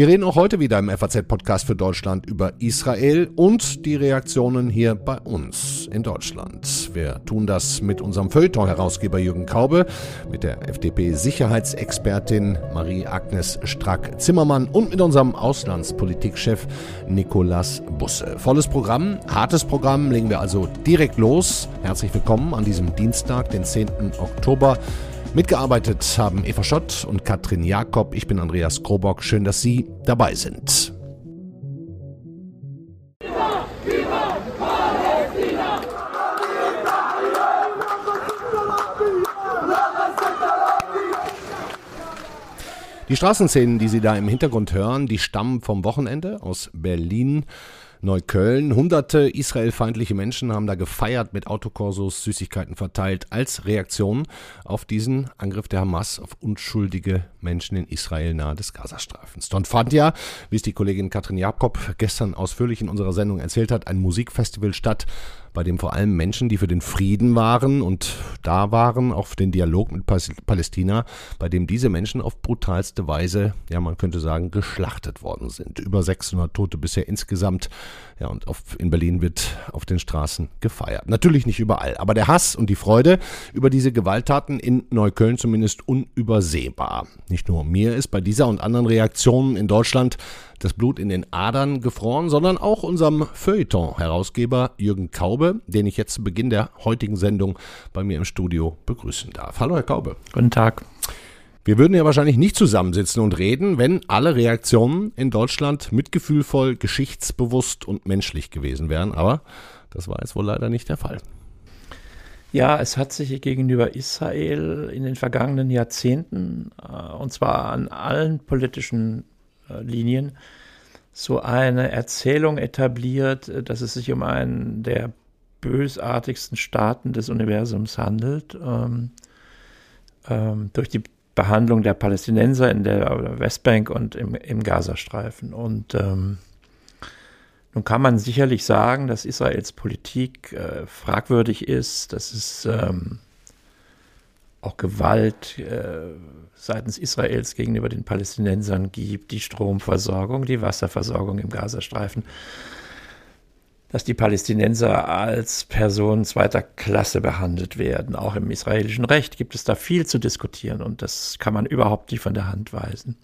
Wir reden auch heute wieder im FAZ-Podcast für Deutschland über Israel und die Reaktionen hier bei uns in Deutschland. Wir tun das mit unserem Feuilleton-Herausgeber Jürgen Kaube, mit der FDP-Sicherheitsexpertin Marie-Agnes Strack-Zimmermann und mit unserem Auslandspolitikchef Nikolas Busse. Volles Programm, hartes Programm, legen wir also direkt los. Herzlich willkommen an diesem Dienstag, den 10. Oktober. Mitgearbeitet haben Eva Schott und Katrin Jakob. Ich bin Andreas Krobock. Schön, dass Sie dabei sind. Die Straßenszenen, die Sie da im Hintergrund hören, die stammen vom Wochenende aus Berlin. Neukölln. Hunderte israelfeindliche Menschen haben da gefeiert, mit Autokorsos Süßigkeiten verteilt, als Reaktion auf diesen Angriff der Hamas auf unschuldige Menschen in Israel nahe des Gazastreifens. Dort fand ja, wie es die Kollegin Katrin Jakob gestern ausführlich in unserer Sendung erzählt hat, ein Musikfestival statt, bei dem vor allem Menschen, die für den Frieden waren und da waren, auch für den Dialog mit Palästina, bei dem diese Menschen auf brutalste Weise, ja man könnte sagen, geschlachtet worden sind. Über 600 Tote bisher insgesamt. Ja, und auf, in Berlin wird auf den Straßen gefeiert. Natürlich nicht überall, aber der Hass und die Freude über diese Gewalttaten in Neukölln zumindest unübersehbar. Nicht nur mir ist bei dieser und anderen Reaktionen in Deutschland das Blut in den Adern gefroren, sondern auch unserem Feuilleton-Herausgeber Jürgen Kaube, den ich jetzt zu Beginn der heutigen Sendung bei mir im Studio begrüßen darf. Hallo, Herr Kaube. Guten Tag. Wir würden ja wahrscheinlich nicht zusammensitzen und reden, wenn alle Reaktionen in Deutschland mitgefühlvoll, geschichtsbewusst und menschlich gewesen wären. Aber das war jetzt wohl leider nicht der Fall. Ja, es hat sich gegenüber Israel in den vergangenen Jahrzehnten, äh, und zwar an allen politischen äh, Linien so eine Erzählung etabliert, äh, dass es sich um einen der bösartigsten Staaten des Universums handelt. Ähm, ähm, durch die Behandlung der Palästinenser in der Westbank und im, im Gazastreifen. Und ähm, nun kann man sicherlich sagen, dass Israels Politik äh, fragwürdig ist, dass es ähm, auch Gewalt äh, seitens Israels gegenüber den Palästinensern gibt, die Stromversorgung, die Wasserversorgung im Gazastreifen, dass die Palästinenser als Personen zweiter Klasse behandelt werden. Auch im israelischen Recht gibt es da viel zu diskutieren und das kann man überhaupt nicht von der Hand weisen.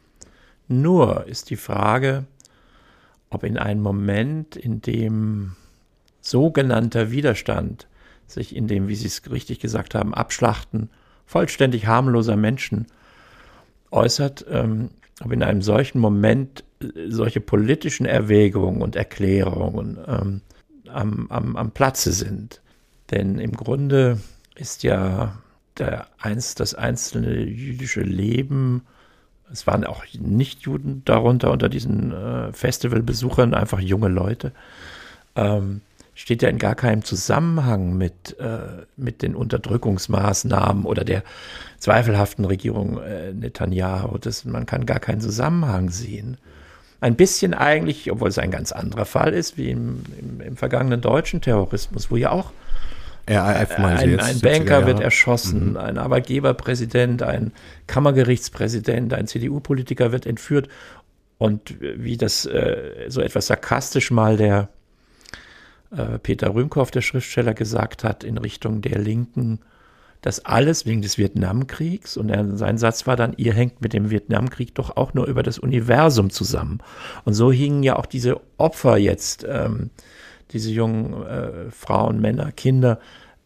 Nur ist die Frage, ob in einem Moment, in dem sogenannter Widerstand sich in dem, wie Sie es richtig gesagt haben, Abschlachten vollständig harmloser Menschen äußert, ähm, ob in einem solchen Moment äh, solche politischen Erwägungen und Erklärungen ähm, am, am, am Platze sind. Denn im Grunde ist ja der, das einzelne jüdische Leben, es waren auch Nichtjuden darunter unter diesen äh, Festivalbesuchern, einfach junge Leute, ähm, steht ja in gar keinem Zusammenhang mit, äh, mit den Unterdrückungsmaßnahmen oder der zweifelhaften Regierung äh, Netanyahu. Das, man kann gar keinen Zusammenhang sehen. Ein bisschen eigentlich, obwohl es ein ganz anderer Fall ist, wie im, im, im vergangenen deutschen Terrorismus, wo ja auch RAF ein, ein Banker wird erschossen, mhm. ein Arbeitgeberpräsident, ein Kammergerichtspräsident, ein CDU-Politiker wird entführt. Und wie das äh, so etwas sarkastisch mal der äh, Peter Rühmkow, der Schriftsteller, gesagt hat in Richtung der Linken, das alles wegen des Vietnamkriegs. Und er, sein Satz war dann, ihr hängt mit dem Vietnamkrieg doch auch nur über das Universum zusammen. Und so hingen ja auch diese Opfer jetzt, ähm, diese jungen äh, Frauen, Männer, Kinder,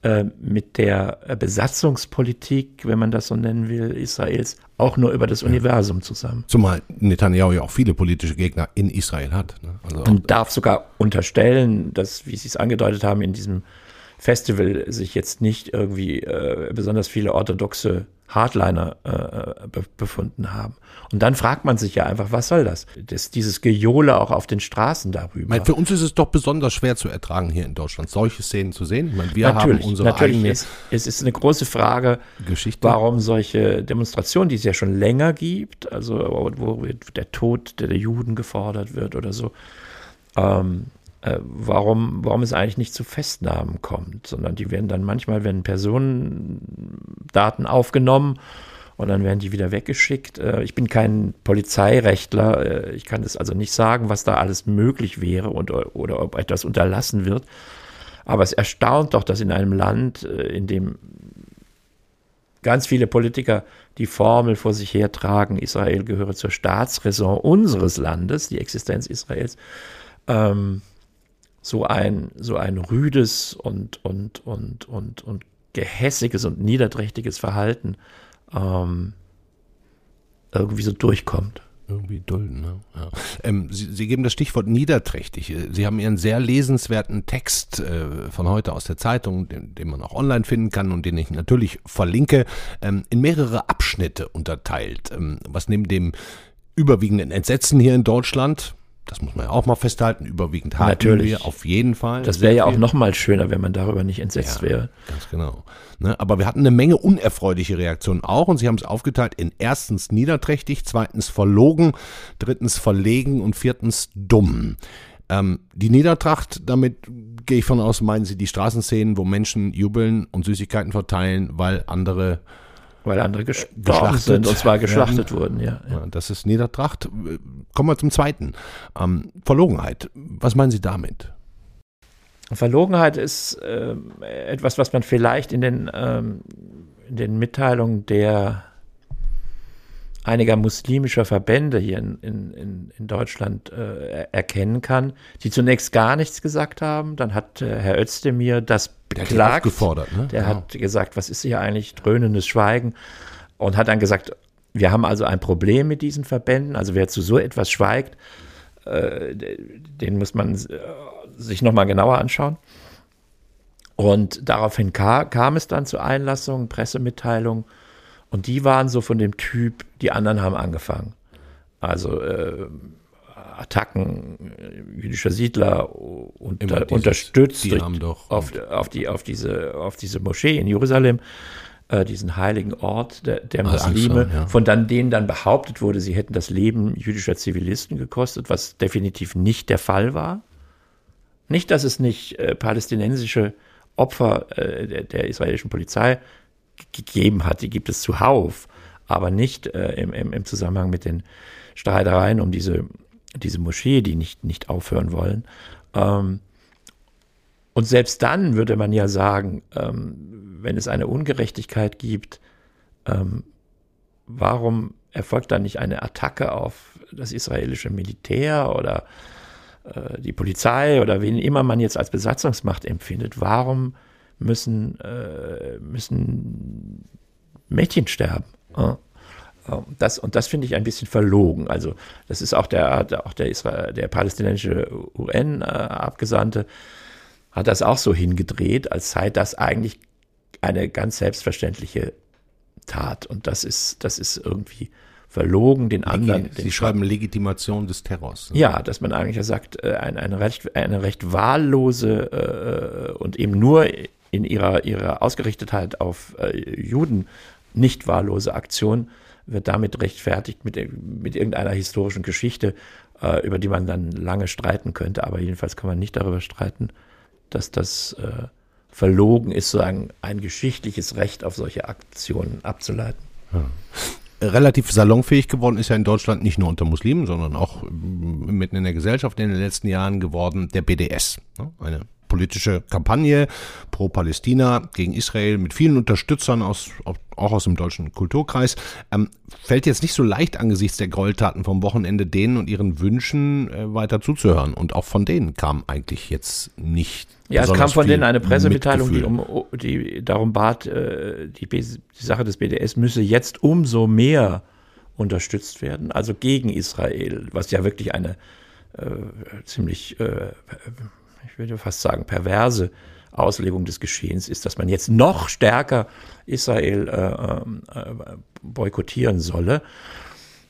äh, mit der Besatzungspolitik, wenn man das so nennen will, Israels auch nur über das ja. Universum zusammen. Zumal Netanyahu ja auch viele politische Gegner in Israel hat. Ne? Also Und darf sogar unterstellen, dass, wie Sie es angedeutet haben, in diesem Festival sich jetzt nicht irgendwie äh, besonders viele orthodoxe Hardliner äh, be befunden haben. Und dann fragt man sich ja einfach, was soll das? das? Dieses Gejohle auch auf den Straßen darüber. Meine, für uns ist es doch besonders schwer zu ertragen hier in Deutschland, solche Szenen zu sehen. Ich meine, wir natürlich, haben unsere natürlich es, es ist eine große Frage, Geschichte. warum solche Demonstrationen, die es ja schon länger gibt, also wo der Tod der Juden gefordert wird oder so, ähm, äh, warum, warum es eigentlich nicht zu Festnahmen kommt, sondern die werden dann manchmal, wenn Personendaten aufgenommen und dann werden die wieder weggeschickt. Äh, ich bin kein Polizeirechtler, äh, ich kann das also nicht sagen, was da alles möglich wäre und, oder ob etwas unterlassen wird. Aber es erstaunt doch, dass in einem Land, äh, in dem ganz viele Politiker die Formel vor sich hertragen, Israel gehöre zur Staatsräson unseres Landes, die Existenz Israels, ähm, so ein, so ein rüdes und, und, und, und, und gehässiges und niederträchtiges Verhalten ähm, irgendwie so durchkommt. Irgendwie dulden, ne? Ja. Ähm, Sie, Sie, geben das Stichwort niederträchtig. Sie haben Ihren sehr lesenswerten Text äh, von heute aus der Zeitung, den, den, man auch online finden kann und den ich natürlich verlinke, ähm, in mehrere Abschnitte unterteilt. Ähm, was neben dem überwiegenden Entsetzen hier in Deutschland, das muss man ja auch mal festhalten, überwiegend haben Natürlich. wir auf jeden Fall. Das wäre ja auch noch mal schöner, wenn man darüber nicht entsetzt ja, wäre. Ganz genau. Ne, aber wir hatten eine Menge unerfreuliche Reaktionen auch und sie haben es aufgeteilt in erstens niederträchtig, zweitens verlogen, drittens verlegen und viertens dumm. Ähm, die Niedertracht, damit gehe ich von aus, meinen Sie die Straßenszenen, wo Menschen jubeln und Süßigkeiten verteilen, weil andere weil andere gestorben sind, und zwar geschlachtet werden. wurden, ja, ja. Das ist Niedertracht. Kommen wir zum zweiten. Ähm, Verlogenheit. Was meinen Sie damit? Verlogenheit ist äh, etwas, was man vielleicht in den, ähm, in den Mitteilungen der einiger muslimischer Verbände hier in, in, in Deutschland äh, erkennen kann, die zunächst gar nichts gesagt haben. Dann hat äh, Herr Özdemir das beklagt. gefordert, ne? Der genau. hat gesagt, was ist hier eigentlich dröhnendes Schweigen? Und hat dann gesagt, wir haben also ein Problem mit diesen Verbänden. Also wer zu so etwas schweigt, äh, den muss man äh, sich nochmal genauer anschauen. Und daraufhin kam, kam es dann zu Einlassungen, Pressemitteilungen und die waren so von dem Typ, die anderen haben angefangen. Also äh, Attacken äh, jüdischer Siedler unter, dieses, unterstützt die durch, auf, auf, die, auf, diese, auf diese Moschee in Jerusalem, äh, diesen heiligen Ort der, der Muslime, Angst, ja. von dann, denen dann behauptet wurde, sie hätten das Leben jüdischer Zivilisten gekostet, was definitiv nicht der Fall war. Nicht, dass es nicht äh, palästinensische Opfer äh, der, der israelischen Polizei gegeben hat, die gibt es zuhauf, aber nicht äh, im, im, im, Zusammenhang mit den Streitereien um diese, diese Moschee, die nicht, nicht aufhören wollen. Ähm, und selbst dann würde man ja sagen, ähm, wenn es eine Ungerechtigkeit gibt, ähm, warum erfolgt dann nicht eine Attacke auf das israelische Militär oder äh, die Polizei oder wen immer man jetzt als Besatzungsmacht empfindet? Warum müssen, äh, müssen Mädchen sterben. Ja. Das, und das finde ich ein bisschen verlogen. Also, das ist auch der, auch der, Israel, der palästinensische UN-Abgesandte hat das auch so hingedreht, als sei das eigentlich eine ganz selbstverständliche Tat. Und das ist, das ist irgendwie verlogen den anderen. Sie den schreiben Legitimation des Terrors. Ne? Ja, dass man eigentlich sagt, äh, eine, eine, recht, eine recht wahllose äh, und eben nur in ihrer, ihrer Ausgerichtetheit auf äh, Juden nicht wahllose Aktion wird damit rechtfertigt mit, mit irgendeiner historischen Geschichte, äh, über die man dann lange streiten könnte. Aber jedenfalls kann man nicht darüber streiten, dass das äh, verlogen ist, sozusagen ein geschichtliches Recht auf solche Aktionen abzuleiten. Ja relativ salonfähig geworden ist ja in Deutschland nicht nur unter Muslimen, sondern auch mitten in der Gesellschaft in den letzten Jahren geworden der BDS. Ne? Eine politische Kampagne pro Palästina gegen Israel mit vielen Unterstützern aus, auch aus dem deutschen Kulturkreis. Ähm, fällt jetzt nicht so leicht angesichts der Gräueltaten vom Wochenende denen und ihren Wünschen äh, weiter zuzuhören. Und auch von denen kam eigentlich jetzt nicht. Ja, es kam von denen eine Pressemitteilung, die, um, die darum bat, äh, die, die Sache des BDS müsse jetzt umso mehr unterstützt werden, also gegen Israel, was ja wirklich eine äh, ziemlich äh, ich würde fast sagen, perverse Auslegung des Geschehens ist, dass man jetzt noch stärker Israel äh, äh, boykottieren solle.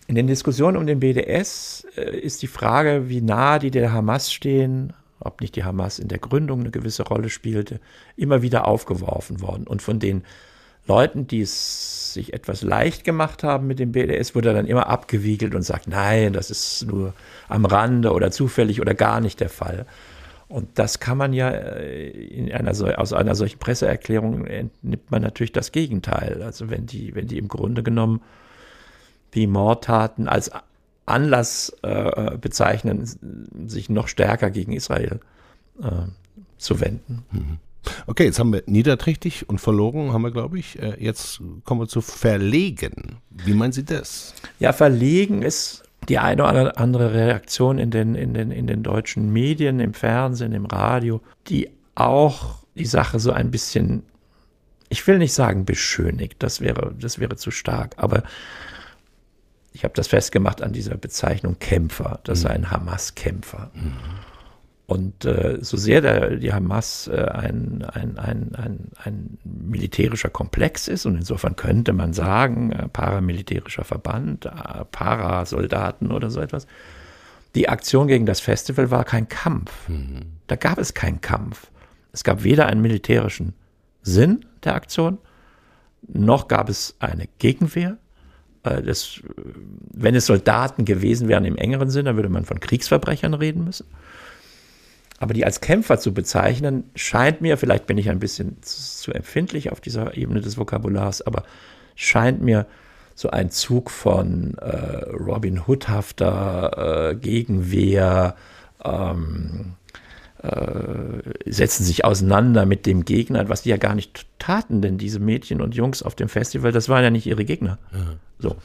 In den Diskussionen um den BDS äh, ist die Frage, wie nah die der Hamas stehen, ob nicht die Hamas in der Gründung eine gewisse Rolle spielte, immer wieder aufgeworfen worden. Und von den Leuten, die es sich etwas leicht gemacht haben mit dem BDS, wurde dann immer abgewiegelt und sagt, nein, das ist nur am Rande oder zufällig oder gar nicht der Fall. Und das kann man ja äh, in einer, aus einer solchen Presseerklärung entnimmt man natürlich das Gegenteil. Also wenn die, wenn die im Grunde genommen die Mordtaten als Anlass äh, bezeichnen, sich noch stärker gegen Israel äh, zu wenden. Mhm. Okay, jetzt haben wir niederträchtig und verloren, haben wir, glaube ich. Äh, jetzt kommen wir zu verlegen. Wie meinen Sie das? Ja, verlegen ist die eine oder andere Reaktion in den, in den, in den deutschen Medien, im Fernsehen, im Radio, die auch die Sache so ein bisschen, ich will nicht sagen beschönigt, das wäre, das wäre zu stark, aber ich habe das festgemacht an dieser Bezeichnung Kämpfer, das sei ein Hamas-Kämpfer. Mhm. Und äh, so sehr der, die Hamas äh, ein, ein, ein, ein, ein militärischer Komplex ist, und insofern könnte man sagen, äh, paramilitärischer Verband, äh, Parasoldaten oder so etwas, die Aktion gegen das Festival war kein Kampf. Mhm. Da gab es keinen Kampf. Es gab weder einen militärischen Sinn der Aktion, noch gab es eine Gegenwehr. Äh, das, wenn es Soldaten gewesen wären im engeren Sinn, dann würde man von Kriegsverbrechern reden müssen. Aber die als Kämpfer zu bezeichnen, scheint mir, vielleicht bin ich ein bisschen zu empfindlich auf dieser Ebene des Vokabulars, aber scheint mir so ein Zug von äh, Robin Hoodhafter äh, Gegenwehr, ähm, äh, setzen sich auseinander mit dem Gegner, was die ja gar nicht taten, denn diese Mädchen und Jungs auf dem Festival, das waren ja nicht ihre Gegner. Ja. So.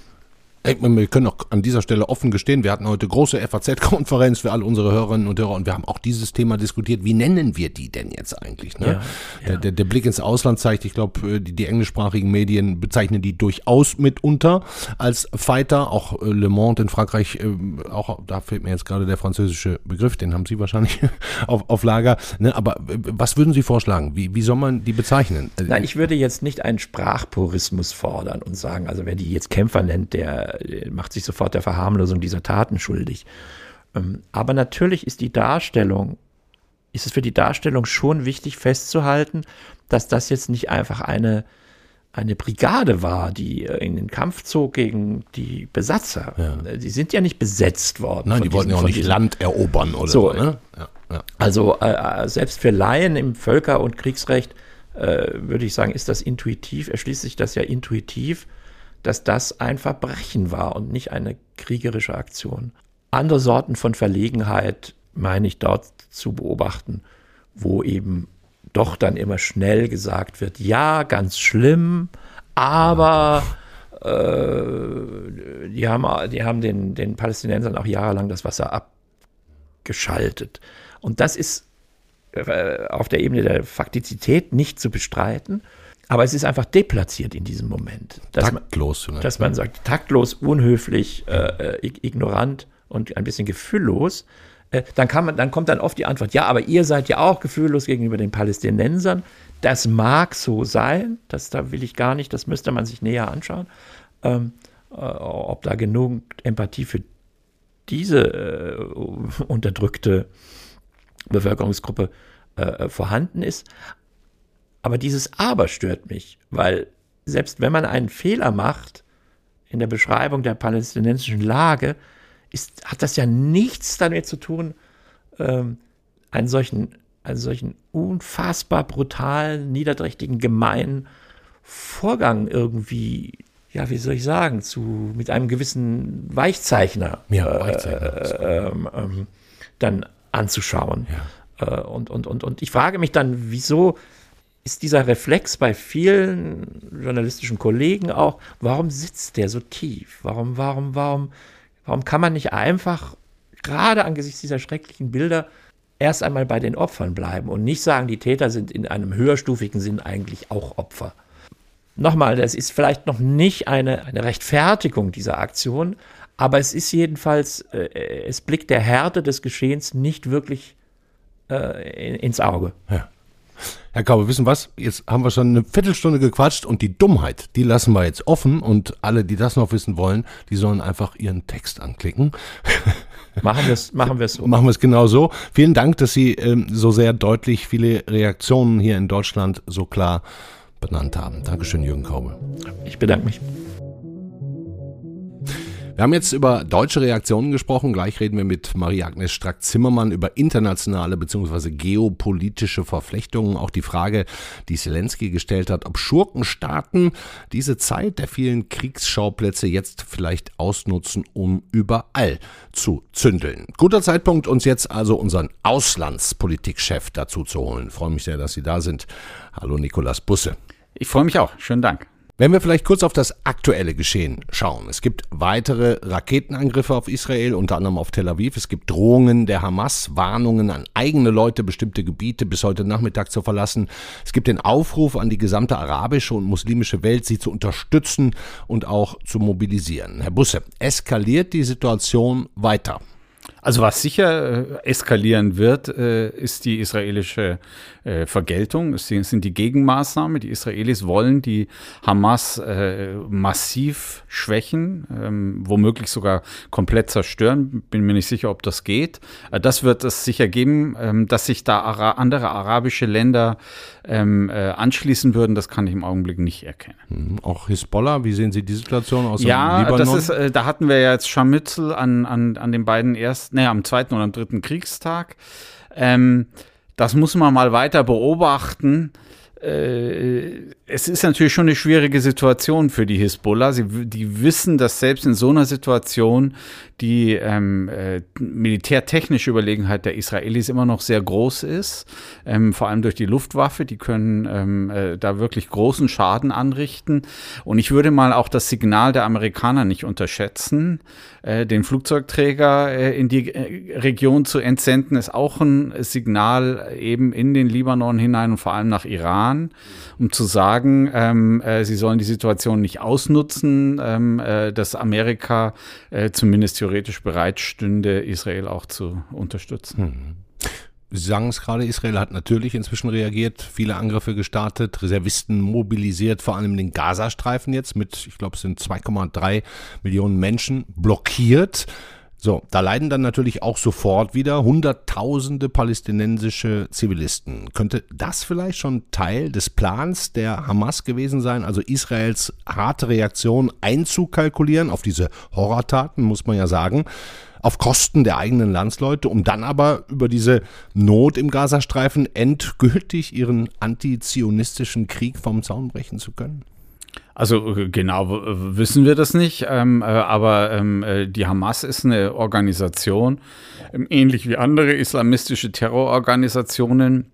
Wir können auch an dieser Stelle offen gestehen, wir hatten heute große FAZ-Konferenz für alle unsere Hörerinnen und Hörer und wir haben auch dieses Thema diskutiert. Wie nennen wir die denn jetzt eigentlich? Ne? Ja, ja. Der, der, der, Blick ins Ausland zeigt, ich glaube, äh, die, die, englischsprachigen Medien bezeichnen die durchaus mitunter als Fighter. Auch äh, Le Monde in Frankreich, äh, auch da fehlt mir jetzt gerade der französische Begriff, den haben Sie wahrscheinlich auf, auf Lager. Ne? Aber was würden Sie vorschlagen? Wie, wie soll man die bezeichnen? Nein, ich würde jetzt nicht einen Sprachpurismus fordern und sagen, also wer die jetzt Kämpfer nennt, der macht sich sofort der Verharmlosung dieser Taten schuldig. Ähm, aber natürlich ist die Darstellung, ist es für die Darstellung schon wichtig festzuhalten, dass das jetzt nicht einfach eine, eine Brigade war, die äh, in den Kampf zog gegen die Besatzer. Ja. Äh, die sind ja nicht besetzt worden. Nein, die wollten ja auch nicht Land erobern oder so. so ne? ja, ja. Also äh, selbst für Laien im Völker- und Kriegsrecht äh, würde ich sagen, ist das intuitiv, erschließt sich das ja intuitiv, dass das ein Verbrechen war und nicht eine kriegerische Aktion. Andere Sorten von Verlegenheit meine ich dort zu beobachten, wo eben doch dann immer schnell gesagt wird, ja, ganz schlimm, aber äh, die haben, die haben den, den Palästinensern auch jahrelang das Wasser abgeschaltet. Und das ist äh, auf der Ebene der Faktizität nicht zu bestreiten. Aber es ist einfach deplatziert in diesem Moment. Dass taktlos. Man, dass man sagt, taktlos, unhöflich, äh, äh ignorant und ein bisschen gefühllos. Äh, dann, kann man, dann kommt dann oft die Antwort, ja, aber ihr seid ja auch gefühllos gegenüber den Palästinensern. Das mag so sein, das da will ich gar nicht, das müsste man sich näher anschauen, ähm, äh, ob da genug Empathie für diese äh, unterdrückte Bevölkerungsgruppe äh, vorhanden ist. Aber dieses Aber stört mich, weil selbst wenn man einen Fehler macht in der Beschreibung der palästinensischen Lage, ist, hat das ja nichts damit zu tun, ähm, einen, solchen, einen solchen unfassbar brutalen, niederträchtigen, gemeinen Vorgang irgendwie, ja, wie soll ich sagen, zu, mit einem gewissen Weichzeichner, ja, äh, Weichzeichner äh, ähm, ähm, dann anzuschauen. Ja. Äh, und, und, und, und ich frage mich dann, wieso ist dieser Reflex bei vielen journalistischen Kollegen auch, warum sitzt der so tief? Warum, warum, warum, warum kann man nicht einfach, gerade angesichts dieser schrecklichen Bilder, erst einmal bei den Opfern bleiben und nicht sagen, die Täter sind in einem höherstufigen Sinn eigentlich auch Opfer? Nochmal, das ist vielleicht noch nicht eine, eine Rechtfertigung dieser Aktion, aber es ist jedenfalls, äh, es blickt der Härte des Geschehens nicht wirklich äh, ins Auge. Ja. Herr Kaube, wissen was? Jetzt haben wir schon eine Viertelstunde gequatscht und die Dummheit, die lassen wir jetzt offen und alle, die das noch wissen wollen, die sollen einfach ihren Text anklicken. Machen wir es machen wir's so. Machen wir es genau so. Vielen Dank, dass Sie ähm, so sehr deutlich viele Reaktionen hier in Deutschland so klar benannt haben. Dankeschön, Jürgen Kaube. Ich bedanke mich. Wir haben jetzt über deutsche Reaktionen gesprochen. Gleich reden wir mit Marie-Agnes Strack-Zimmermann über internationale bzw. geopolitische Verflechtungen. Auch die Frage, die Zelensky gestellt hat, ob Schurkenstaaten diese Zeit der vielen Kriegsschauplätze jetzt vielleicht ausnutzen, um überall zu zündeln. Guter Zeitpunkt, uns jetzt also unseren Auslandspolitikchef dazu zu holen. Ich freue mich sehr, dass Sie da sind. Hallo Nikolas Busse. Ich freue mich auch. Schönen Dank. Wenn wir vielleicht kurz auf das aktuelle Geschehen schauen. Es gibt weitere Raketenangriffe auf Israel, unter anderem auf Tel Aviv. Es gibt Drohungen der Hamas, Warnungen an eigene Leute, bestimmte Gebiete bis heute Nachmittag zu verlassen. Es gibt den Aufruf an die gesamte arabische und muslimische Welt, sie zu unterstützen und auch zu mobilisieren. Herr Busse, eskaliert die Situation weiter? Also was sicher äh, eskalieren wird, äh, ist die israelische äh, Vergeltung. Es sind die Gegenmaßnahmen. Die Israelis wollen die Hamas äh, massiv schwächen, ähm, womöglich sogar komplett zerstören. Bin mir nicht sicher, ob das geht. Äh, das wird es sicher geben, ähm, dass sich da ara andere arabische Länder ähm, äh, anschließen würden. Das kann ich im Augenblick nicht erkennen. Mhm. Auch Hisbollah, wie sehen Sie die Situation aus? Ja, Libanon? das ist, äh, da hatten wir ja jetzt Scharmützel an, an, an den beiden ersten, naja, am zweiten oder am dritten Kriegstag. Ähm, das muss man mal weiter beobachten. Äh, es ist natürlich schon eine schwierige Situation für die Hisbollah. Sie, die wissen, dass selbst in so einer Situation die ähm, äh, militärtechnische Überlegenheit der Israelis immer noch sehr groß ist, ähm, vor allem durch die Luftwaffe. Die können ähm, äh, da wirklich großen Schaden anrichten. Und ich würde mal auch das Signal der Amerikaner nicht unterschätzen. Äh, den Flugzeugträger äh, in die äh, Region zu entsenden, ist auch ein Signal eben in den Libanon hinein und vor allem nach Iran, um zu sagen, ähm, äh, sie sollen die Situation nicht ausnutzen, ähm, äh, dass Amerika äh, zumindest theoretisch bereit stünde, Israel auch zu unterstützen. Hm. Sie sagen es gerade, Israel hat natürlich inzwischen reagiert, viele Angriffe gestartet, Reservisten mobilisiert, vor allem den Gazastreifen jetzt mit, ich glaube, es sind 2,3 Millionen Menschen blockiert. So, da leiden dann natürlich auch sofort wieder Hunderttausende palästinensische Zivilisten. Könnte das vielleicht schon Teil des Plans der Hamas gewesen sein, also Israels harte Reaktion einzukalkulieren auf diese Horrortaten, muss man ja sagen, auf Kosten der eigenen Landsleute, um dann aber über diese Not im Gazastreifen endgültig ihren antizionistischen Krieg vom Zaun brechen zu können? Also äh, genau wissen wir das nicht, ähm, äh, aber ähm, äh, die Hamas ist eine Organisation, ähm, ähnlich wie andere islamistische Terrororganisationen,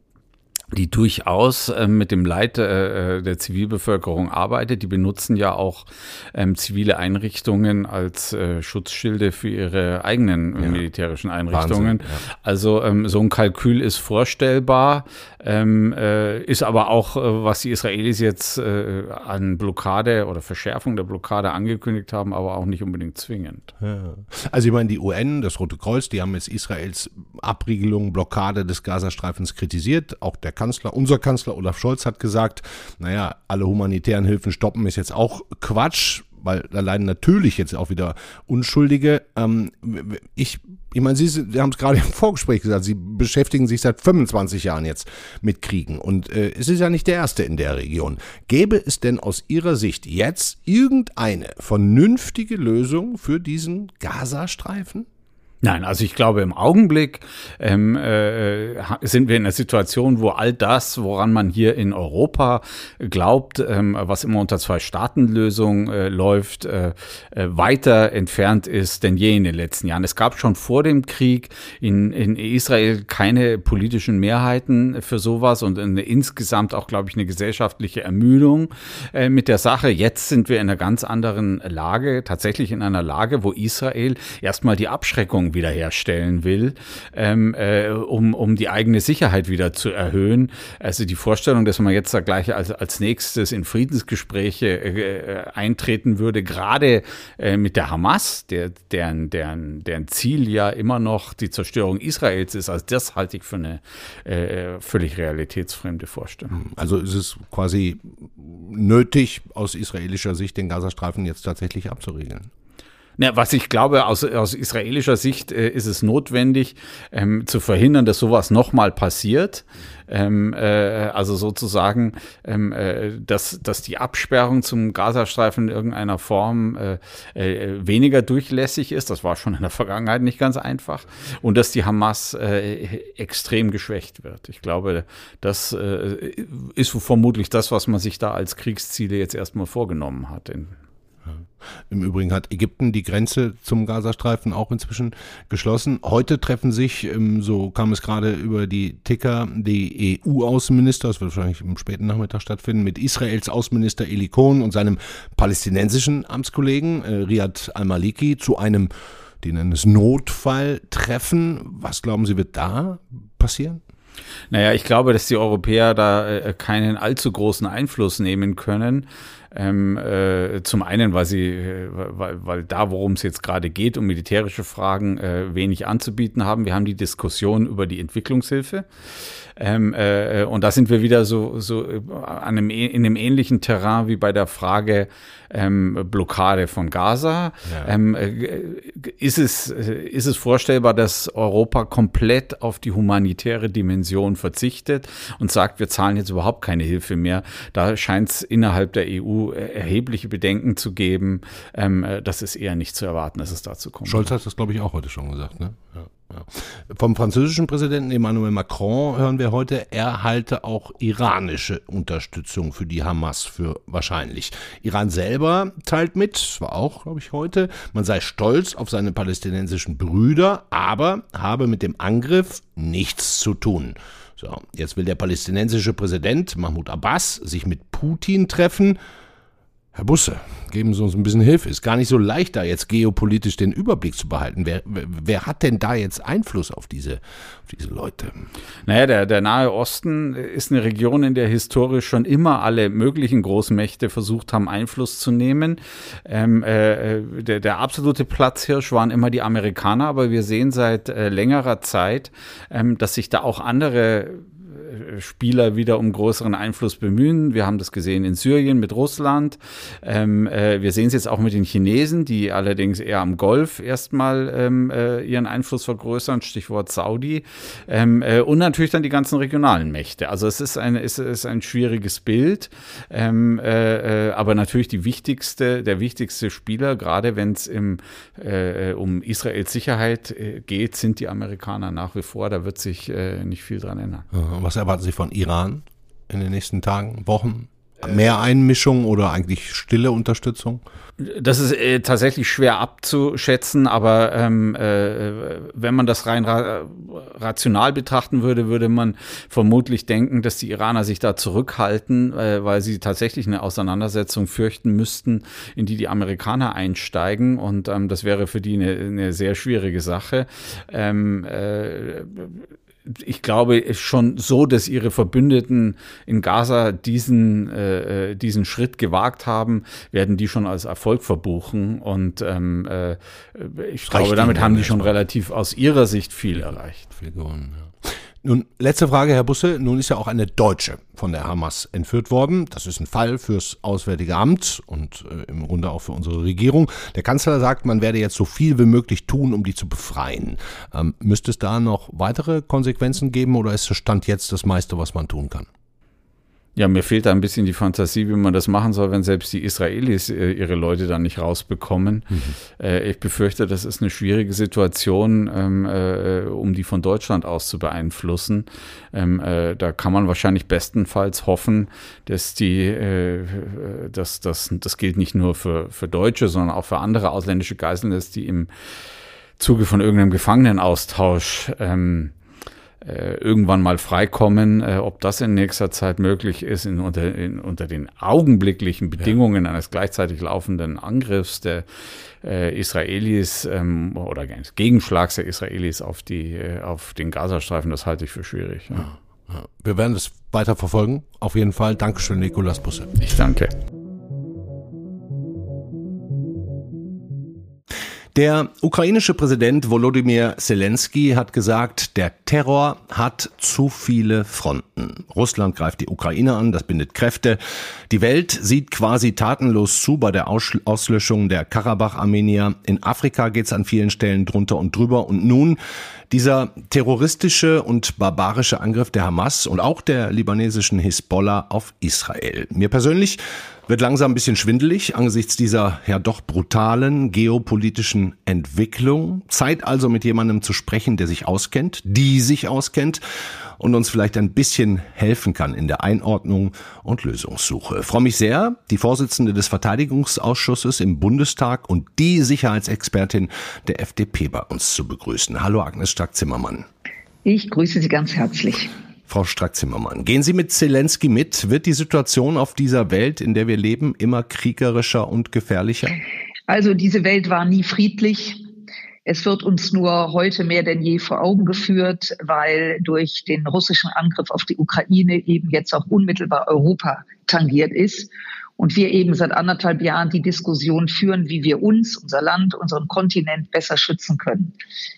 die durchaus äh, mit dem Leid äh, der Zivilbevölkerung arbeitet. Die benutzen ja auch ähm, zivile Einrichtungen als äh, Schutzschilde für ihre eigenen ja. militärischen Einrichtungen. Wahnsinn, ja. Also ähm, so ein Kalkül ist vorstellbar, ähm, äh, ist aber auch, äh, was die Israelis jetzt äh, an Blockade oder Verschärfung der Blockade angekündigt haben, aber auch nicht unbedingt zwingend. Ja. Also ich meine, die UN, das Rote Kreuz, die haben jetzt Israels Abriegelung, Blockade des Gazastreifens kritisiert. Auch der Kanzler, unser Kanzler Olaf Scholz hat gesagt, naja, alle humanitären Hilfen stoppen ist jetzt auch Quatsch, weil da leiden natürlich jetzt auch wieder Unschuldige. Ähm, ich, ich meine, Sie, Sie haben es gerade im Vorgespräch gesagt, Sie beschäftigen sich seit 25 Jahren jetzt mit Kriegen und äh, es ist ja nicht der erste in der Region. Gäbe es denn aus Ihrer Sicht jetzt irgendeine vernünftige Lösung für diesen Gazastreifen? Nein, also ich glaube, im Augenblick ähm, äh, sind wir in einer Situation, wo all das, woran man hier in Europa glaubt, ähm, was immer unter Zwei-Staaten-Lösung äh, läuft, äh, äh, weiter entfernt ist denn je in den letzten Jahren. Es gab schon vor dem Krieg in, in Israel keine politischen Mehrheiten für sowas und eine, insgesamt auch, glaube ich, eine gesellschaftliche Ermüdung äh, mit der Sache. Jetzt sind wir in einer ganz anderen Lage, tatsächlich in einer Lage, wo Israel erstmal die Abschreckung wiederherstellen will, ähm, äh, um, um die eigene Sicherheit wieder zu erhöhen. Also die Vorstellung, dass man jetzt da gleich als, als nächstes in Friedensgespräche äh, eintreten würde, gerade äh, mit der Hamas, der, deren, deren, deren Ziel ja immer noch die Zerstörung Israels ist, also das halte ich für eine äh, völlig realitätsfremde Vorstellung. Also ist es quasi nötig, aus israelischer Sicht den Gazastreifen jetzt tatsächlich abzuriegeln? Ja, was ich glaube, aus, aus israelischer Sicht äh, ist es notwendig, ähm, zu verhindern, dass sowas nochmal passiert. Ähm, äh, also sozusagen, ähm, äh, dass, dass die Absperrung zum Gazastreifen in irgendeiner Form äh, äh, weniger durchlässig ist. Das war schon in der Vergangenheit nicht ganz einfach. Und dass die Hamas äh, extrem geschwächt wird. Ich glaube, das ist vermutlich das, was man sich da als Kriegsziele jetzt erstmal vorgenommen hat in im Übrigen hat Ägypten die Grenze zum Gazastreifen auch inzwischen geschlossen. Heute treffen sich, ähm, so kam es gerade über die Ticker, die EU-Außenminister, das wird wahrscheinlich im späten Nachmittag stattfinden, mit Israels Außenminister Eli Cohn und seinem palästinensischen Amtskollegen äh, Riyad al-Maliki zu einem, die nennen es Notfalltreffen. Was glauben Sie, wird da passieren? Naja, ich glaube, dass die Europäer da äh, keinen allzu großen Einfluss nehmen können. Ähm, äh, zum einen, weil sie, äh, weil, weil da, worum es jetzt gerade geht, um militärische Fragen, äh, wenig anzubieten haben. Wir haben die Diskussion über die Entwicklungshilfe. Ähm, äh, und da sind wir wieder so, so an einem, in einem ähnlichen Terrain wie bei der Frage ähm, Blockade von Gaza. Ja. Ähm, äh, ist, es, ist es vorstellbar, dass Europa komplett auf die humanitäre Dimension verzichtet und sagt, wir zahlen jetzt überhaupt keine Hilfe mehr? Da scheint es innerhalb der EU erhebliche Bedenken zu geben. Ähm, äh, das ist eher nicht zu erwarten, dass es dazu kommt. Scholz hat das, glaube ich, auch heute schon gesagt. Ne? Ja, Vom französischen Präsidenten Emmanuel Macron hören wir heute, er halte auch iranische Unterstützung für die Hamas für wahrscheinlich. Iran selber teilt mit, das war auch, glaube ich, heute, man sei stolz auf seine palästinensischen Brüder, aber habe mit dem Angriff nichts zu tun. So, jetzt will der palästinensische Präsident Mahmoud Abbas sich mit Putin treffen. Herr Busse, geben Sie uns ein bisschen Hilfe. Ist gar nicht so leicht, da jetzt geopolitisch den Überblick zu behalten. Wer, wer hat denn da jetzt Einfluss auf diese, auf diese Leute? Naja, der, der Nahe Osten ist eine Region, in der historisch schon immer alle möglichen Großmächte versucht haben, Einfluss zu nehmen. Ähm, äh, der, der absolute Platzhirsch waren immer die Amerikaner, aber wir sehen seit äh, längerer Zeit, ähm, dass sich da auch andere Spieler wieder um größeren Einfluss bemühen. Wir haben das gesehen in Syrien mit Russland. Ähm, äh, wir sehen es jetzt auch mit den Chinesen, die allerdings eher am Golf erstmal ähm, äh, ihren Einfluss vergrößern, Stichwort Saudi. Ähm, äh, und natürlich dann die ganzen regionalen Mächte. Also es ist ein, es ist ein schwieriges Bild. Ähm, äh, äh, aber natürlich die wichtigste, der wichtigste Spieler, gerade wenn es äh, um Israels Sicherheit geht, sind die Amerikaner nach wie vor. Da wird sich nicht viel dran ändern. Was erwarten Sie von Iran in den nächsten Tagen, Wochen? Mehr Einmischung oder eigentlich stille Unterstützung? Das ist äh, tatsächlich schwer abzuschätzen, aber ähm, äh, wenn man das rein ra rational betrachten würde, würde man vermutlich denken, dass die Iraner sich da zurückhalten, äh, weil sie tatsächlich eine Auseinandersetzung fürchten müssten, in die die Amerikaner einsteigen. Und ähm, das wäre für die eine, eine sehr schwierige Sache. Ähm, äh, ich glaube schon so, dass ihre Verbündeten in Gaza diesen, äh, äh, diesen Schritt gewagt haben, werden die schon als Erfolg verbuchen. Und ähm, äh, ich glaube, damit haben die schon relativ aus ihrer Sicht viel erreicht. Viel gewonnen. Nun, letzte Frage, Herr Busse. Nun ist ja auch eine Deutsche von der Hamas entführt worden. Das ist ein Fall fürs Auswärtige Amt und äh, im Grunde auch für unsere Regierung. Der Kanzler sagt, man werde jetzt so viel wie möglich tun, um die zu befreien. Ähm, müsste es da noch weitere Konsequenzen geben oder ist das Stand jetzt das meiste, was man tun kann? Ja, mir fehlt da ein bisschen die Fantasie, wie man das machen soll, wenn selbst die Israelis äh, ihre Leute dann nicht rausbekommen. Mhm. Äh, ich befürchte, das ist eine schwierige Situation, ähm, äh, um die von Deutschland aus zu beeinflussen. Ähm, äh, da kann man wahrscheinlich bestenfalls hoffen, dass die, dass das, das gilt nicht nur für, für Deutsche, sondern auch für andere ausländische Geiseln, dass die im Zuge von irgendeinem Gefangenenaustausch ähm, äh, irgendwann mal freikommen. Äh, ob das in nächster Zeit möglich ist, in, unter, in, unter den augenblicklichen Bedingungen ja. eines gleichzeitig laufenden Angriffs der äh, Israelis ähm, oder eines Gegenschlags der Israelis auf, die, äh, auf den Gazastreifen, das halte ich für schwierig. Ja. Ja. Wir werden es weiter verfolgen. Auf jeden Fall. Dankeschön, Nikolas Busse. Ich danke. Der ukrainische Präsident Volodymyr Zelensky hat gesagt, der Terror hat zu viele Fronten. Russland greift die Ukraine an, das bindet Kräfte. Die Welt sieht quasi tatenlos zu bei der Auslöschung der Karabach-Armenier. In Afrika geht es an vielen Stellen drunter und drüber. Und nun dieser terroristische und barbarische Angriff der Hamas und auch der libanesischen Hisbollah auf Israel. Mir persönlich wird langsam ein bisschen schwindelig angesichts dieser ja doch brutalen geopolitischen Entwicklung. Zeit also mit jemandem zu sprechen, der sich auskennt, die sich auskennt und uns vielleicht ein bisschen helfen kann in der Einordnung und Lösungssuche. Ich freue mich sehr, die Vorsitzende des Verteidigungsausschusses im Bundestag und die Sicherheitsexpertin der FDP bei uns zu begrüßen. Hallo Agnes Strack-Zimmermann. Ich grüße Sie ganz herzlich. Frau Strack-Zimmermann, gehen Sie mit Zelensky mit? Wird die Situation auf dieser Welt, in der wir leben, immer kriegerischer und gefährlicher? Also diese Welt war nie friedlich. Es wird uns nur heute mehr denn je vor Augen geführt, weil durch den russischen Angriff auf die Ukraine eben jetzt auch unmittelbar Europa tangiert ist und wir eben seit anderthalb Jahren die Diskussion führen, wie wir uns, unser Land, unseren Kontinent besser schützen können.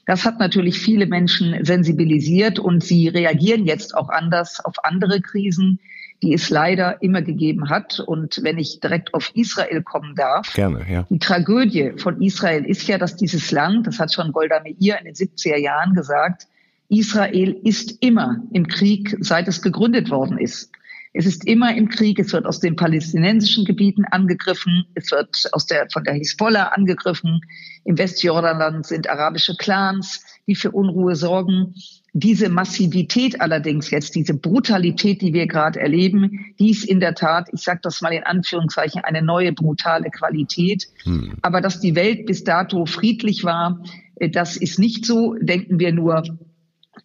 Das hat natürlich viele Menschen sensibilisiert und sie reagieren jetzt auch anders auf andere Krisen, die es leider immer gegeben hat. Und wenn ich direkt auf Israel kommen darf, Gerne, ja. die Tragödie von Israel ist ja, dass dieses Land, das hat schon Golda Meir in den 70er Jahren gesagt, Israel ist immer im Krieg, seit es gegründet worden ist. Es ist immer im Krieg. Es wird aus den palästinensischen Gebieten angegriffen. Es wird aus der, von der Hisbollah angegriffen. Im Westjordanland sind arabische Clans, die für Unruhe sorgen. Diese Massivität allerdings jetzt, diese Brutalität, die wir gerade erleben, die ist in der Tat, ich sage das mal in Anführungszeichen, eine neue brutale Qualität. Hm. Aber dass die Welt bis dato friedlich war, äh, das ist nicht so. Denken wir nur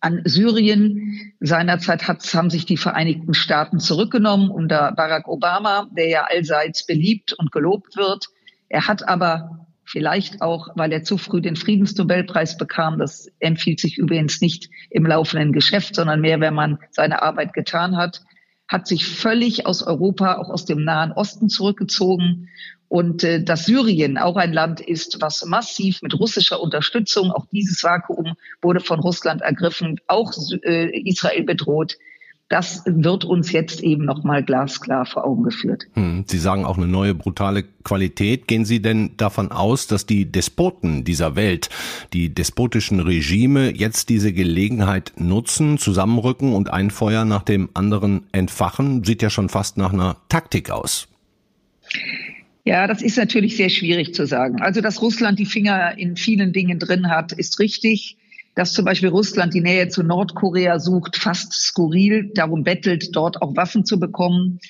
an Syrien. Seinerzeit hat, haben sich die Vereinigten Staaten zurückgenommen unter Barack Obama, der ja allseits beliebt und gelobt wird. Er hat aber vielleicht auch, weil er zu früh den Friedensnobelpreis bekam, das empfiehlt sich übrigens nicht im laufenden Geschäft, sondern mehr, wenn man seine Arbeit getan hat, hat sich völlig aus Europa, auch aus dem Nahen Osten zurückgezogen und äh, dass Syrien auch ein Land ist, was massiv mit russischer Unterstützung, auch dieses Vakuum wurde von Russland ergriffen, auch äh, Israel bedroht. Das wird uns jetzt eben nochmal glasklar vor Augen geführt. Hm, Sie sagen auch eine neue brutale Qualität. Gehen Sie denn davon aus, dass die Despoten dieser Welt, die despotischen Regime jetzt diese Gelegenheit nutzen, zusammenrücken und ein Feuer nach dem anderen entfachen? Sieht ja schon fast nach einer Taktik aus. Ja, das ist natürlich sehr schwierig zu sagen. Also, dass Russland die Finger in vielen Dingen drin hat, ist richtig. Dass zum Beispiel Russland die Nähe zu Nordkorea sucht, fast skurril, darum bettelt, dort auch Waffen zu bekommen.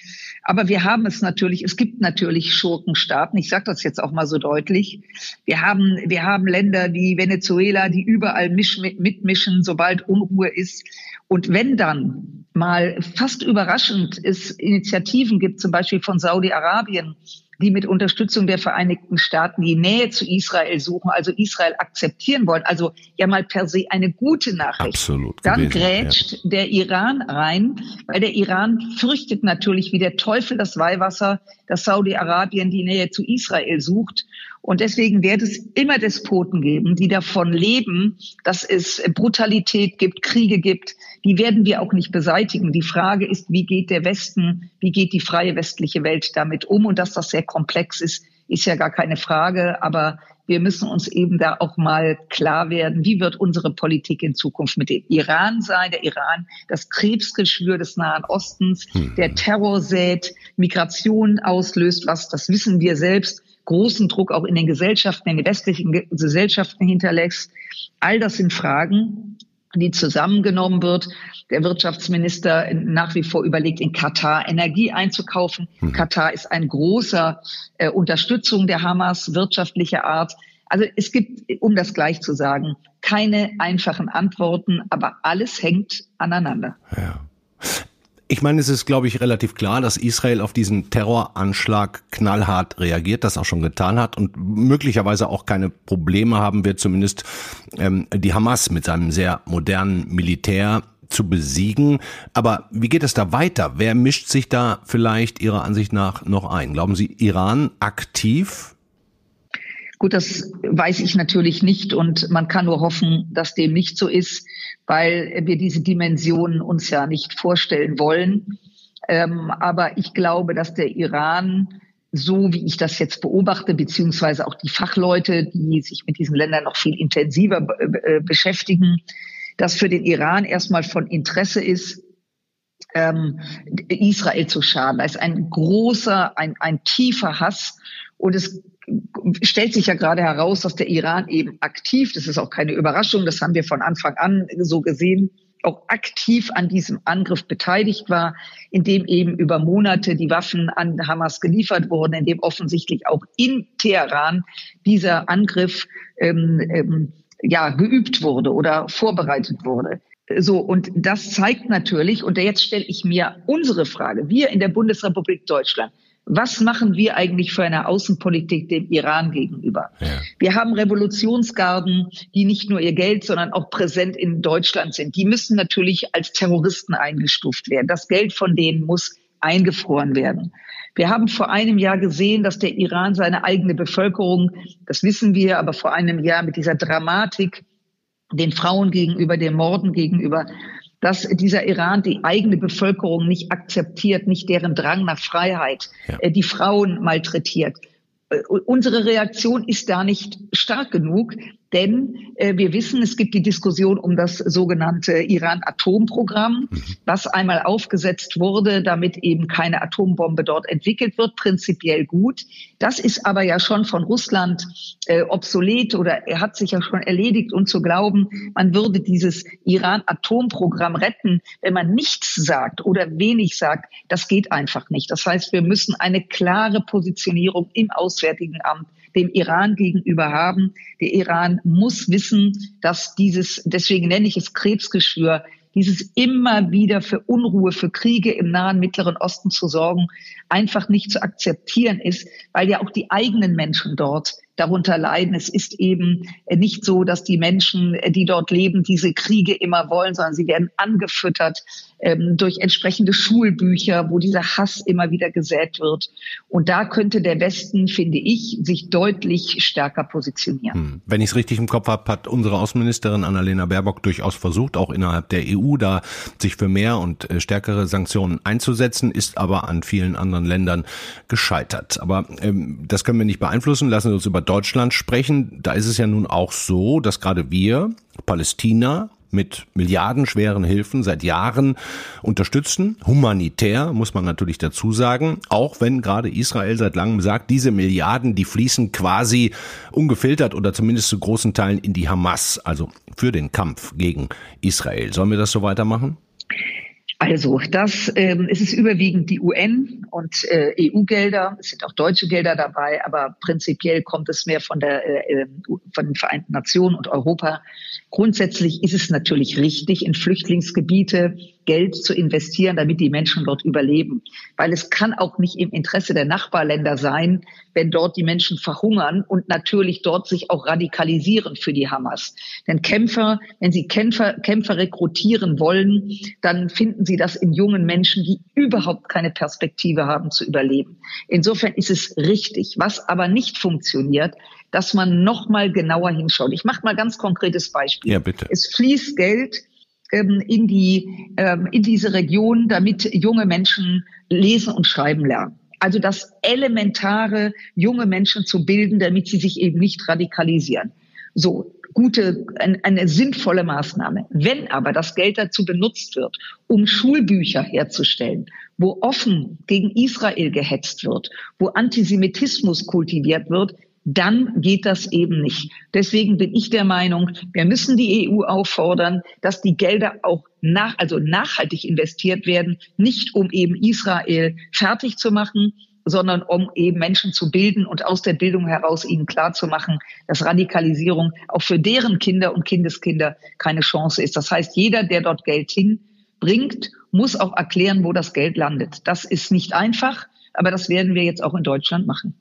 Aber wir haben es natürlich, es gibt natürlich Schurkenstaaten, ich sage das jetzt auch mal so deutlich. Wir haben, wir haben Länder wie Venezuela, die überall misch, mitmischen, sobald Unruhe ist. Und wenn dann mal fast überraschend es Initiativen gibt, zum Beispiel von Saudi-Arabien, die mit Unterstützung der Vereinigten Staaten die Nähe zu Israel suchen, also Israel akzeptieren wollen. Also ja mal per se eine gute Nachricht. Absolut. Dann gewesen, grätscht ja. der Iran rein, weil der Iran fürchtet natürlich wie der Teufel das Weihwasser, dass Saudi-Arabien die Nähe zu Israel sucht. Und deswegen wird es immer Despoten geben, die davon leben, dass es Brutalität gibt, Kriege gibt. Die werden wir auch nicht beseitigen. Die Frage ist, wie geht der Westen, wie geht die freie westliche Welt damit um? Und dass das sehr komplex ist, ist ja gar keine Frage. Aber wir müssen uns eben da auch mal klar werden, wie wird unsere Politik in Zukunft mit dem Iran sein? Der Iran, das Krebsgeschwür des Nahen Ostens, hm. der Terror sät, Migration auslöst, was, das wissen wir selbst großen Druck auch in den Gesellschaften, in den westlichen Gesellschaften hinterlässt. All das sind Fragen, die zusammengenommen wird. Der Wirtschaftsminister nach wie vor überlegt, in Katar Energie einzukaufen. Mhm. Katar ist ein großer äh, Unterstützung der Hamas wirtschaftlicher Art. Also es gibt, um das gleich zu sagen, keine einfachen Antworten, aber alles hängt aneinander. Ja. Ich meine, es ist, glaube ich, relativ klar, dass Israel auf diesen Terroranschlag knallhart reagiert, das auch schon getan hat und möglicherweise auch keine Probleme haben wird, zumindest ähm, die Hamas mit seinem sehr modernen Militär zu besiegen. Aber wie geht es da weiter? Wer mischt sich da vielleicht Ihrer Ansicht nach noch ein? Glauben Sie, Iran aktiv Gut, das weiß ich natürlich nicht und man kann nur hoffen, dass dem nicht so ist, weil wir diese Dimensionen uns ja nicht vorstellen wollen. Ähm, aber ich glaube, dass der Iran so wie ich das jetzt beobachte, beziehungsweise auch die Fachleute, die sich mit diesen Ländern noch viel intensiver äh, beschäftigen, dass für den Iran erstmal von Interesse ist, ähm, Israel zu schaden. Da ist ein großer, ein, ein tiefer Hass und es stellt sich ja gerade heraus, dass der Iran eben aktiv, das ist auch keine Überraschung, das haben wir von Anfang an so gesehen, auch aktiv an diesem Angriff beteiligt war, in dem eben über Monate die Waffen an Hamas geliefert wurden, in dem offensichtlich auch in Teheran dieser Angriff ähm, ähm, ja geübt wurde oder vorbereitet wurde. So, und das zeigt natürlich, und jetzt stelle ich mir unsere Frage, wir in der Bundesrepublik Deutschland, was machen wir eigentlich für eine Außenpolitik dem Iran gegenüber? Ja. Wir haben Revolutionsgarden, die nicht nur ihr Geld, sondern auch präsent in Deutschland sind. Die müssen natürlich als Terroristen eingestuft werden. Das Geld von denen muss eingefroren werden. Wir haben vor einem Jahr gesehen, dass der Iran seine eigene Bevölkerung, das wissen wir, aber vor einem Jahr mit dieser Dramatik den Frauen gegenüber, den Morden gegenüber, dass dieser Iran die eigene Bevölkerung nicht akzeptiert, nicht deren Drang nach Freiheit, ja. Äh, die Frauen malträtiert. Äh, unsere Reaktion ist da nicht stark genug. Denn äh, wir wissen, es gibt die Diskussion um das sogenannte Iran-Atomprogramm, mhm. was einmal aufgesetzt wurde, damit eben keine Atombombe dort entwickelt wird, prinzipiell gut. Das ist aber ja schon von Russland äh, obsolet oder er hat sich ja schon erledigt. Und zu glauben, man würde dieses Iran-Atomprogramm retten, wenn man nichts sagt oder wenig sagt, das geht einfach nicht. Das heißt, wir müssen eine klare Positionierung im Auswärtigen Amt dem Iran gegenüber haben. Der Iran muss wissen, dass dieses, deswegen nenne ich es Krebsgeschwür, dieses immer wieder für Unruhe, für Kriege im Nahen Mittleren Osten zu sorgen, einfach nicht zu akzeptieren ist, weil ja auch die eigenen Menschen dort darunter leiden. Es ist eben nicht so, dass die Menschen, die dort leben, diese Kriege immer wollen, sondern sie werden angefüttert ähm, durch entsprechende Schulbücher, wo dieser Hass immer wieder gesät wird. Und da könnte der Westen, finde ich, sich deutlich stärker positionieren. Hm. Wenn ich es richtig im Kopf habe, hat unsere Außenministerin Annalena Baerbock durchaus versucht, auch innerhalb der EU da sich für mehr und äh, stärkere Sanktionen einzusetzen, ist aber an vielen anderen Ländern gescheitert. Aber ähm, das können wir nicht beeinflussen. Lassen Sie uns über Deutschland sprechen. Da ist es ja nun auch so, dass gerade wir Palästina mit milliardenschweren Hilfen seit Jahren unterstützen. Humanitär muss man natürlich dazu sagen, auch wenn gerade Israel seit langem sagt, diese Milliarden, die fließen quasi ungefiltert oder zumindest zu großen Teilen in die Hamas, also für den Kampf gegen Israel. Sollen wir das so weitermachen? Also, das ähm, es ist überwiegend die UN und äh, EU-Gelder. Es sind auch deutsche Gelder dabei, aber prinzipiell kommt es mehr von der äh, äh von den Vereinten Nationen und Europa. Grundsätzlich ist es natürlich richtig, in Flüchtlingsgebiete Geld zu investieren, damit die Menschen dort überleben. Weil es kann auch nicht im Interesse der Nachbarländer sein, wenn dort die Menschen verhungern und natürlich dort sich auch radikalisieren für die Hamas. Denn Kämpfer, wenn sie Kämpfer, Kämpfer rekrutieren wollen, dann finden sie das in jungen Menschen, die überhaupt keine Perspektive haben zu überleben. Insofern ist es richtig. Was aber nicht funktioniert, dass man noch mal genauer hinschaut. Ich mache mal ganz konkretes Beispiel. Ja, bitte. Es fließt Geld ähm, in, die, ähm, in diese Region, damit junge Menschen lesen und schreiben lernen. Also das Elementare, junge Menschen zu bilden, damit sie sich eben nicht radikalisieren. So, gute, eine, eine sinnvolle Maßnahme. Wenn aber das Geld dazu benutzt wird, um Schulbücher herzustellen, wo offen gegen Israel gehetzt wird, wo Antisemitismus kultiviert wird, dann geht das eben nicht. Deswegen bin ich der Meinung, wir müssen die EU auffordern, dass die Gelder auch nach, also nachhaltig investiert werden, nicht um eben Israel fertig zu machen, sondern um eben Menschen zu bilden und aus der Bildung heraus ihnen klarzumachen, dass Radikalisierung auch für deren Kinder und Kindeskinder keine Chance ist. Das heißt, jeder, der dort Geld hinbringt, muss auch erklären, wo das Geld landet. Das ist nicht einfach, aber das werden wir jetzt auch in Deutschland machen.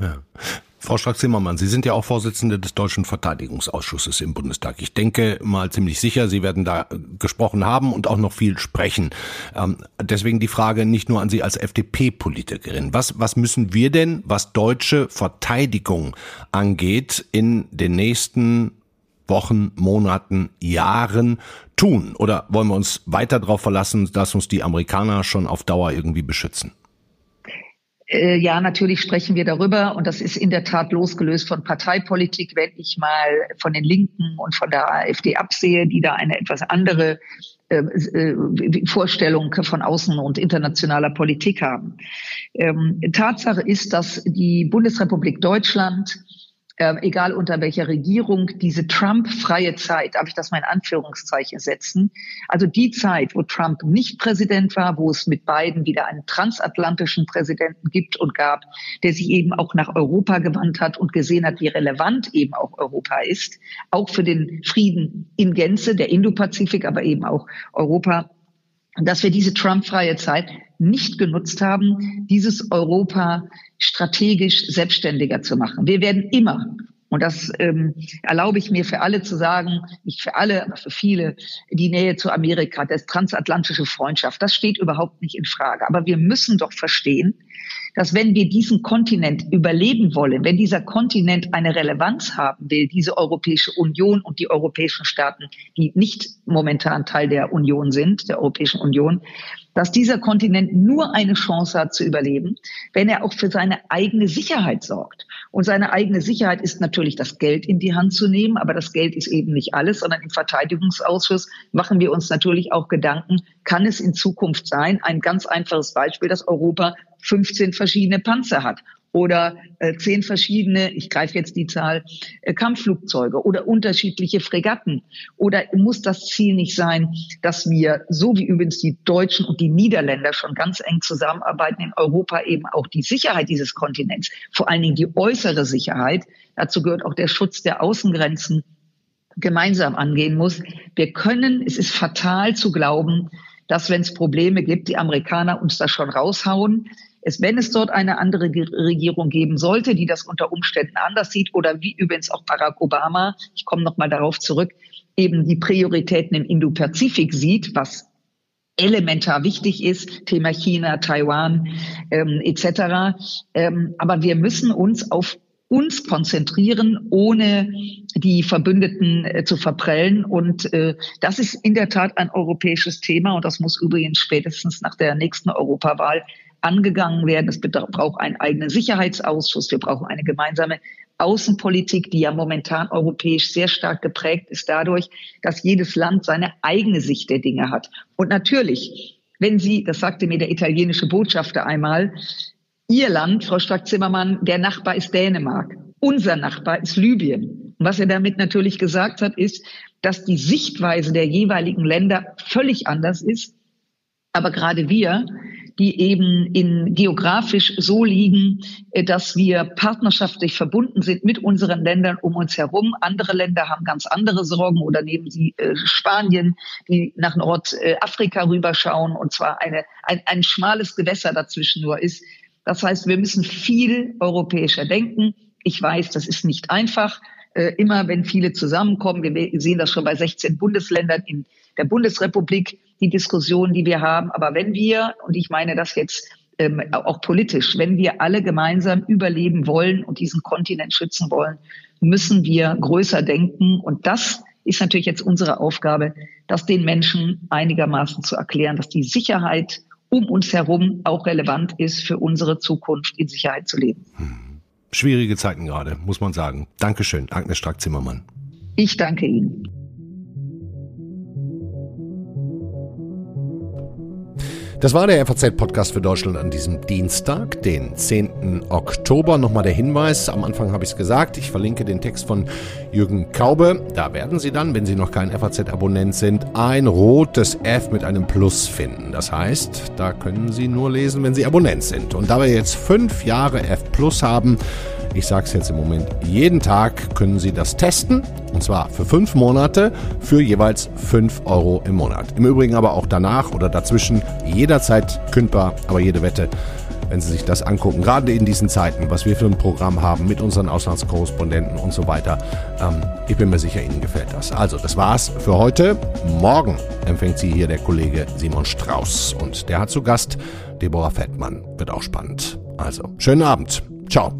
Ja. Frau Strack-Zimmermann, Sie sind ja auch Vorsitzende des Deutschen Verteidigungsausschusses im Bundestag. Ich denke mal ziemlich sicher, Sie werden da gesprochen haben und auch noch viel sprechen. Ähm, deswegen die Frage nicht nur an Sie als FDP-Politikerin. Was, was müssen wir denn, was deutsche Verteidigung angeht, in den nächsten Wochen, Monaten, Jahren tun? Oder wollen wir uns weiter darauf verlassen, dass uns die Amerikaner schon auf Dauer irgendwie beschützen? Äh, ja, natürlich sprechen wir darüber und das ist in der Tat losgelöst von Parteipolitik, wenn ich mal von den Linken und von der AfD absehe, die da eine etwas andere äh, äh, Vorstellung von Außen- und internationaler Politik haben. Ähm, Tatsache ist, dass die Bundesrepublik Deutschland äh, egal unter welcher Regierung, diese Trump-freie Zeit, darf ich das mal in Anführungszeichen setzen, also die Zeit, wo Trump nicht Präsident war, wo es mit Biden wieder einen transatlantischen Präsidenten gibt und gab, der sich eben auch nach Europa gewandt hat und gesehen hat, wie relevant eben auch Europa ist, auch für den Frieden in Gänze, der Indopazifik, aber eben auch Europa dass wir diese Trump-freie Zeit nicht genutzt haben, dieses Europa strategisch selbstständiger zu machen. Wir werden immer, und das ähm, erlaube ich mir für alle zu sagen, nicht für alle, aber für viele, die Nähe zu Amerika, das transatlantische Freundschaft, das steht überhaupt nicht in Frage. Aber wir müssen doch verstehen, dass wenn wir diesen Kontinent überleben wollen, wenn dieser Kontinent eine Relevanz haben will, diese Europäische Union und die europäischen Staaten, die nicht momentan Teil der Union sind, der Europäischen Union, dass dieser Kontinent nur eine Chance hat zu überleben, wenn er auch für seine eigene Sicherheit sorgt. Und seine eigene Sicherheit ist natürlich das Geld in die Hand zu nehmen, aber das Geld ist eben nicht alles, sondern im Verteidigungsausschuss machen wir uns natürlich auch Gedanken, kann es in Zukunft sein, ein ganz einfaches Beispiel, dass Europa 15 verschiedene Panzer hat oder äh, zehn verschiedene, ich greife jetzt die Zahl, äh, Kampfflugzeuge oder unterschiedliche Fregatten? Oder muss das Ziel nicht sein, dass wir, so wie übrigens die Deutschen und die Niederländer schon ganz eng zusammenarbeiten, in Europa eben auch die Sicherheit dieses Kontinents, vor allen Dingen die äußere Sicherheit, dazu gehört auch der Schutz der Außengrenzen, gemeinsam angehen muss. Wir können, es ist fatal zu glauben, dass wenn es Probleme gibt, die Amerikaner uns da schon raushauen es, wenn es dort eine andere Regierung geben sollte, die das unter Umständen anders sieht oder wie übrigens auch Barack Obama, ich komme noch mal darauf zurück, eben die Prioritäten im Indo-Pazifik sieht, was elementar wichtig ist, Thema China, Taiwan ähm, etc. Ähm, aber wir müssen uns auf uns konzentrieren, ohne die Verbündeten äh, zu verprellen. Und äh, das ist in der Tat ein europäisches Thema und das muss übrigens spätestens nach der nächsten Europawahl angegangen werden. Es braucht einen eigenen Sicherheitsausschuss. Wir brauchen eine gemeinsame Außenpolitik, die ja momentan europäisch sehr stark geprägt ist dadurch, dass jedes Land seine eigene Sicht der Dinge hat. Und natürlich, wenn Sie, das sagte mir der italienische Botschafter einmal, Ihr Land, Frau Strack-Zimmermann, der Nachbar ist Dänemark. Unser Nachbar ist Libyen. Und was er damit natürlich gesagt hat, ist, dass die Sichtweise der jeweiligen Länder völlig anders ist. Aber gerade wir die eben in geografisch so liegen, äh, dass wir partnerschaftlich verbunden sind mit unseren Ländern um uns herum. Andere Länder haben ganz andere Sorgen oder nehmen Sie äh, Spanien, die nach Nordafrika rüberschauen und zwar eine, ein, ein schmales Gewässer dazwischen nur ist. Das heißt, wir müssen viel europäischer denken. Ich weiß, das ist nicht einfach. Äh, immer wenn viele zusammenkommen, wir sehen das schon bei 16 Bundesländern in der Bundesrepublik, die Diskussion, die wir haben. Aber wenn wir, und ich meine das jetzt ähm, auch politisch, wenn wir alle gemeinsam überleben wollen und diesen Kontinent schützen wollen, müssen wir größer denken. Und das ist natürlich jetzt unsere Aufgabe, das den Menschen einigermaßen zu erklären, dass die Sicherheit um uns herum auch relevant ist für unsere Zukunft, in Sicherheit zu leben. Hm. Schwierige Zeiten gerade, muss man sagen. Dankeschön, Agnes Strack-Zimmermann. Ich danke Ihnen. Das war der FAZ-Podcast für Deutschland an diesem Dienstag, den 10. Oktober. Nochmal der Hinweis, am Anfang habe ich es gesagt, ich verlinke den Text von Jürgen Kaube. Da werden Sie dann, wenn Sie noch kein FAZ-Abonnent sind, ein rotes F mit einem Plus finden. Das heißt, da können Sie nur lesen, wenn Sie Abonnent sind. Und da wir jetzt fünf Jahre F Plus haben, ich sage es jetzt im Moment, jeden Tag können Sie das testen. Und zwar für fünf Monate für jeweils fünf Euro im Monat. Im Übrigen aber auch danach oder dazwischen jederzeit kündbar, aber jede Wette wenn Sie sich das angucken. Gerade in diesen Zeiten, was wir für ein Programm haben mit unseren Auslandskorrespondenten und so weiter. Ähm, ich bin mir sicher, Ihnen gefällt das. Also, das war's für heute. Morgen empfängt Sie hier der Kollege Simon Strauß und der hat zu Gast Deborah Fettmann. Wird auch spannend. Also, schönen Abend. Ciao.